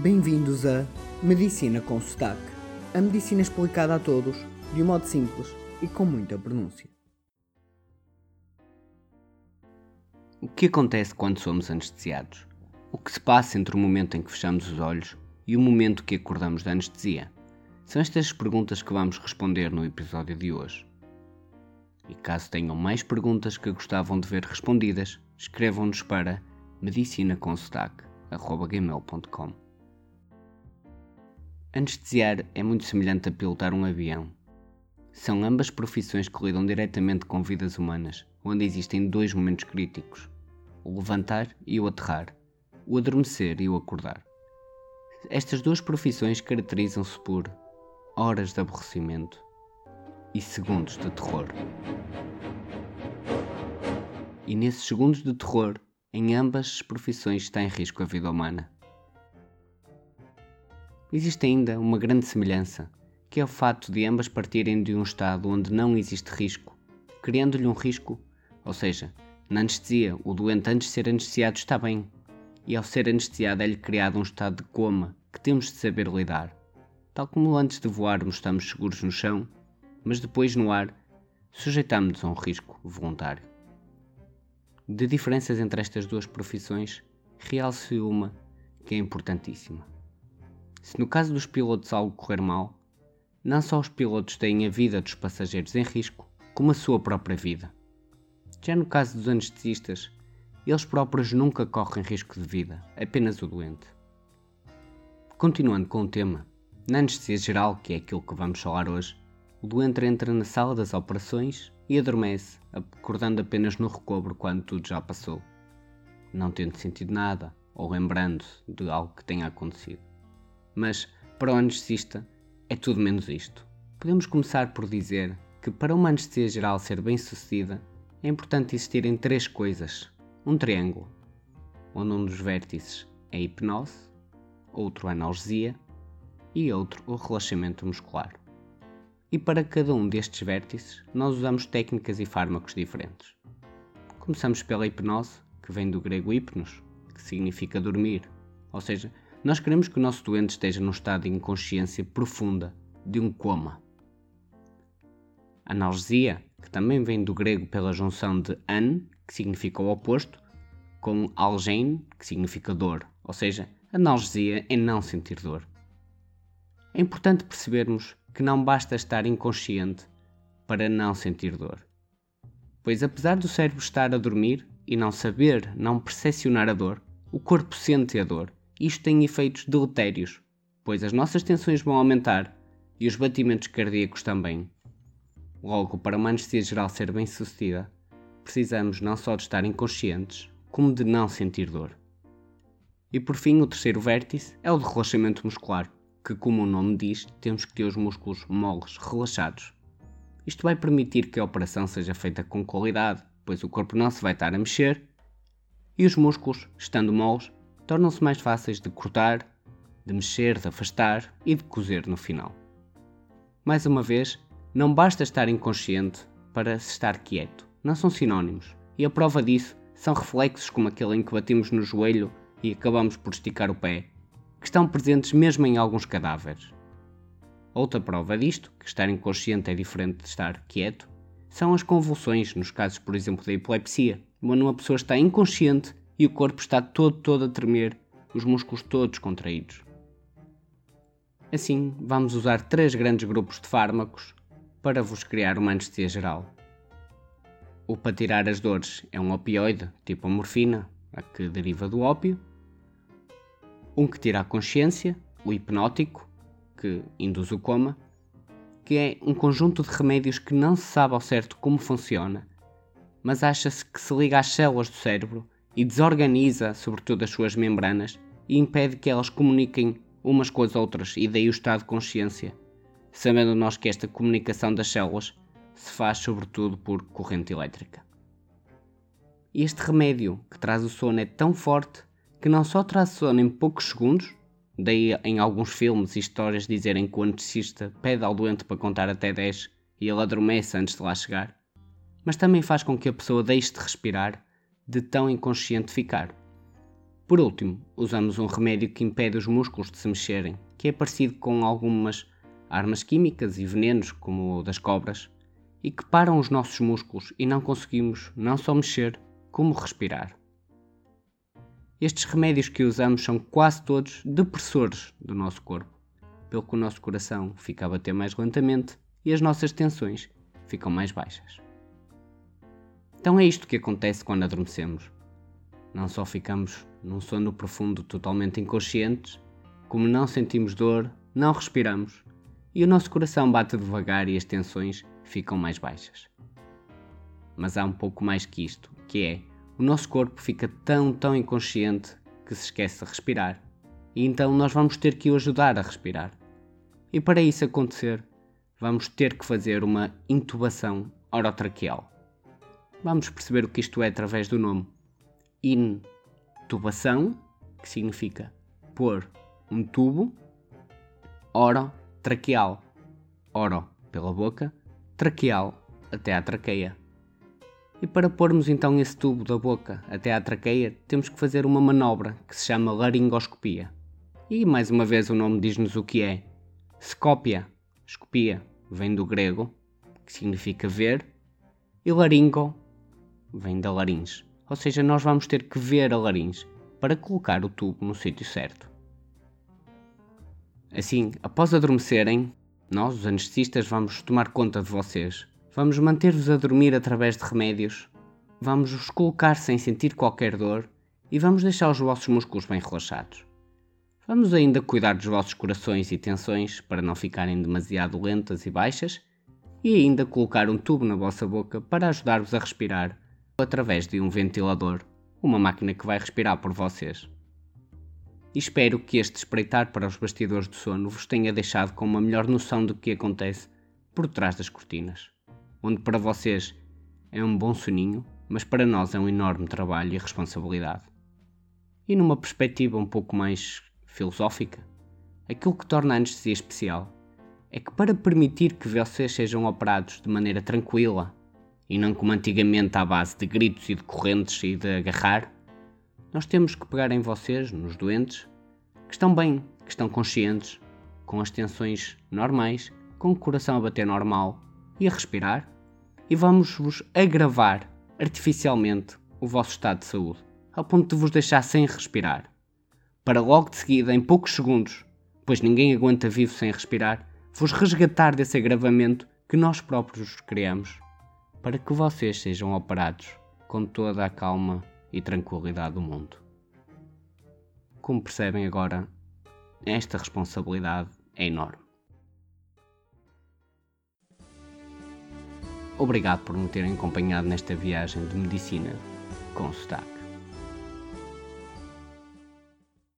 Bem-vindos a Medicina com Sotaque. A medicina explicada a todos, de um modo simples e com muita pronúncia. O que acontece quando somos anestesiados? O que se passa entre o momento em que fechamos os olhos e o momento que acordamos da anestesia? São estas as perguntas que vamos responder no episódio de hoje. E caso tenham mais perguntas que gostavam de ver respondidas, escrevam-nos para medicinaconsotaque.gmail.com Anestesiar é muito semelhante a pilotar um avião. São ambas profissões que lidam diretamente com vidas humanas, onde existem dois momentos críticos: o levantar e o aterrar, o adormecer e o acordar. Estas duas profissões caracterizam-se por horas de aborrecimento e segundos de terror. E nesses segundos de terror, em ambas as profissões está em risco a vida humana existe ainda uma grande semelhança, que é o fato de ambas partirem de um estado onde não existe risco, criando-lhe um risco, ou seja, na anestesia, o doente antes de ser anestesiado está bem, e ao ser anestesiado é-lhe criado um estado de coma que temos de saber lidar. Tal como antes de voarmos estamos seguros no chão, mas depois no ar sujeitamos-nos a um risco voluntário. De diferenças entre estas duas profissões, realce uma que é importantíssima. Se no caso dos pilotos algo correr mal, não só os pilotos têm a vida dos passageiros em risco, como a sua própria vida. Já no caso dos anestesistas, eles próprios nunca correm risco de vida, apenas o doente. Continuando com o tema, na anestesia geral, que é aquilo que vamos falar hoje, o doente entra na sala das operações e adormece, acordando apenas no recobro quando tudo já passou, não tendo sentido nada ou lembrando-se de algo que tenha acontecido mas para o anestesista é tudo menos isto. Podemos começar por dizer que para uma anestesia geral ser bem sucedida é importante existirem três coisas: um triângulo, onde um dos vértices é a hipnose, outro a analgesia e outro o relaxamento muscular. E para cada um destes vértices, nós usamos técnicas e fármacos diferentes. Começamos pela hipnose, que vem do grego hipnos, que significa dormir, ou seja, nós queremos que o nosso doente esteja num estado de inconsciência profunda, de um coma. Analgesia, que também vem do grego pela junção de an, que significa o oposto, com algein, que significa dor, ou seja, analgesia é não sentir dor. É importante percebermos que não basta estar inconsciente para não sentir dor. Pois apesar do cérebro estar a dormir e não saber, não percepcionar a dor, o corpo sente a dor isto tem efeitos deletérios, pois as nossas tensões vão aumentar e os batimentos cardíacos também. Logo, para uma anestesia geral ser bem sucedida, precisamos não só de estar inconscientes, como de não sentir dor. E por fim, o terceiro vértice é o de relaxamento muscular, que, como o nome diz, temos que ter os músculos moles relaxados. Isto vai permitir que a operação seja feita com qualidade, pois o corpo não se vai estar a mexer e os músculos, estando moles, tornam-se mais fáceis de cortar, de mexer, de afastar e de cozer no final. Mais uma vez, não basta estar inconsciente para se estar quieto. Não são sinónimos. E a prova disso são reflexos como aquele em que batimos no joelho e acabamos por esticar o pé, que estão presentes mesmo em alguns cadáveres. Outra prova disto, que estar inconsciente é diferente de estar quieto, são as convulsões, nos casos, por exemplo, da epilepsia, quando uma pessoa está inconsciente e o corpo está todo, todo a tremer, os músculos todos contraídos. Assim, vamos usar três grandes grupos de fármacos para vos criar uma anestesia geral. O para tirar as dores é um opioide, tipo a morfina, a que deriva do ópio. Um que tira a consciência, o hipnótico, que induz o coma, que é um conjunto de remédios que não se sabe ao certo como funciona, mas acha-se que se liga às células do cérebro e desorganiza, sobretudo, as suas membranas e impede que elas comuniquem umas com as outras e daí o estado de consciência, sabendo nós que esta comunicação das células se faz sobretudo por corrente elétrica. Este remédio que traz o sono é tão forte que não só traz sono em poucos segundos, daí em alguns filmes e histórias dizerem que o anestesista pede ao doente para contar até 10 e ele adormece antes de lá chegar, mas também faz com que a pessoa deixe de respirar de tão inconsciente ficar. Por último, usamos um remédio que impede os músculos de se mexerem, que é parecido com algumas armas químicas e venenos, como o das cobras, e que param os nossos músculos e não conseguimos não só mexer, como respirar. Estes remédios que usamos são quase todos depressores do nosso corpo, pelo que o nosso coração fica a bater mais lentamente e as nossas tensões ficam mais baixas. Então é isto que acontece quando adormecemos. Não só ficamos num sono profundo totalmente inconscientes, como não sentimos dor, não respiramos e o nosso coração bate devagar e as tensões ficam mais baixas. Mas há um pouco mais que isto, que é o nosso corpo fica tão, tão inconsciente que se esquece de respirar. E então nós vamos ter que o ajudar a respirar. E para isso acontecer, vamos ter que fazer uma intubação orotraqueal. Vamos perceber o que isto é através do nome. Intubação, que significa pôr um tubo, orotraqueal. Oro pela boca, traqueal até à traqueia. E para pormos então esse tubo da boca até à traqueia, temos que fazer uma manobra que se chama laringoscopia. E mais uma vez o nome diz-nos o que é. Scopia, escopia, vem do grego, que significa ver, e laringo vem da laringe. Ou seja, nós vamos ter que ver a laringe para colocar o tubo no sítio certo. Assim, após adormecerem, nós, os anestesistas, vamos tomar conta de vocês. Vamos manter-vos a dormir através de remédios. Vamos os colocar sem sentir qualquer dor e vamos deixar os vossos músculos bem relaxados. Vamos ainda cuidar dos vossos corações e tensões para não ficarem demasiado lentas e baixas e ainda colocar um tubo na vossa boca para ajudar-vos a respirar através de um ventilador, uma máquina que vai respirar por vocês. Espero que este espreitar para os bastidores do sono vos tenha deixado com uma melhor noção do que acontece por trás das cortinas, onde para vocês é um bom soninho, mas para nós é um enorme trabalho e responsabilidade. E numa perspectiva um pouco mais filosófica, aquilo que torna a anestesia especial é que para permitir que vocês sejam operados de maneira tranquila e não como antigamente à base de gritos e de correntes e de agarrar, nós temos que pegar em vocês, nos doentes, que estão bem, que estão conscientes, com as tensões normais, com o coração a bater normal e a respirar, e vamos-vos agravar artificialmente o vosso estado de saúde, ao ponto de vos deixar sem respirar. Para logo de seguida, em poucos segundos, pois ninguém aguenta vivo sem respirar, vos resgatar desse agravamento que nós próprios criamos, para que vocês sejam operados com toda a calma e tranquilidade do mundo. Como percebem agora, esta responsabilidade é enorme. Obrigado por me terem acompanhado nesta viagem de medicina com sotaque.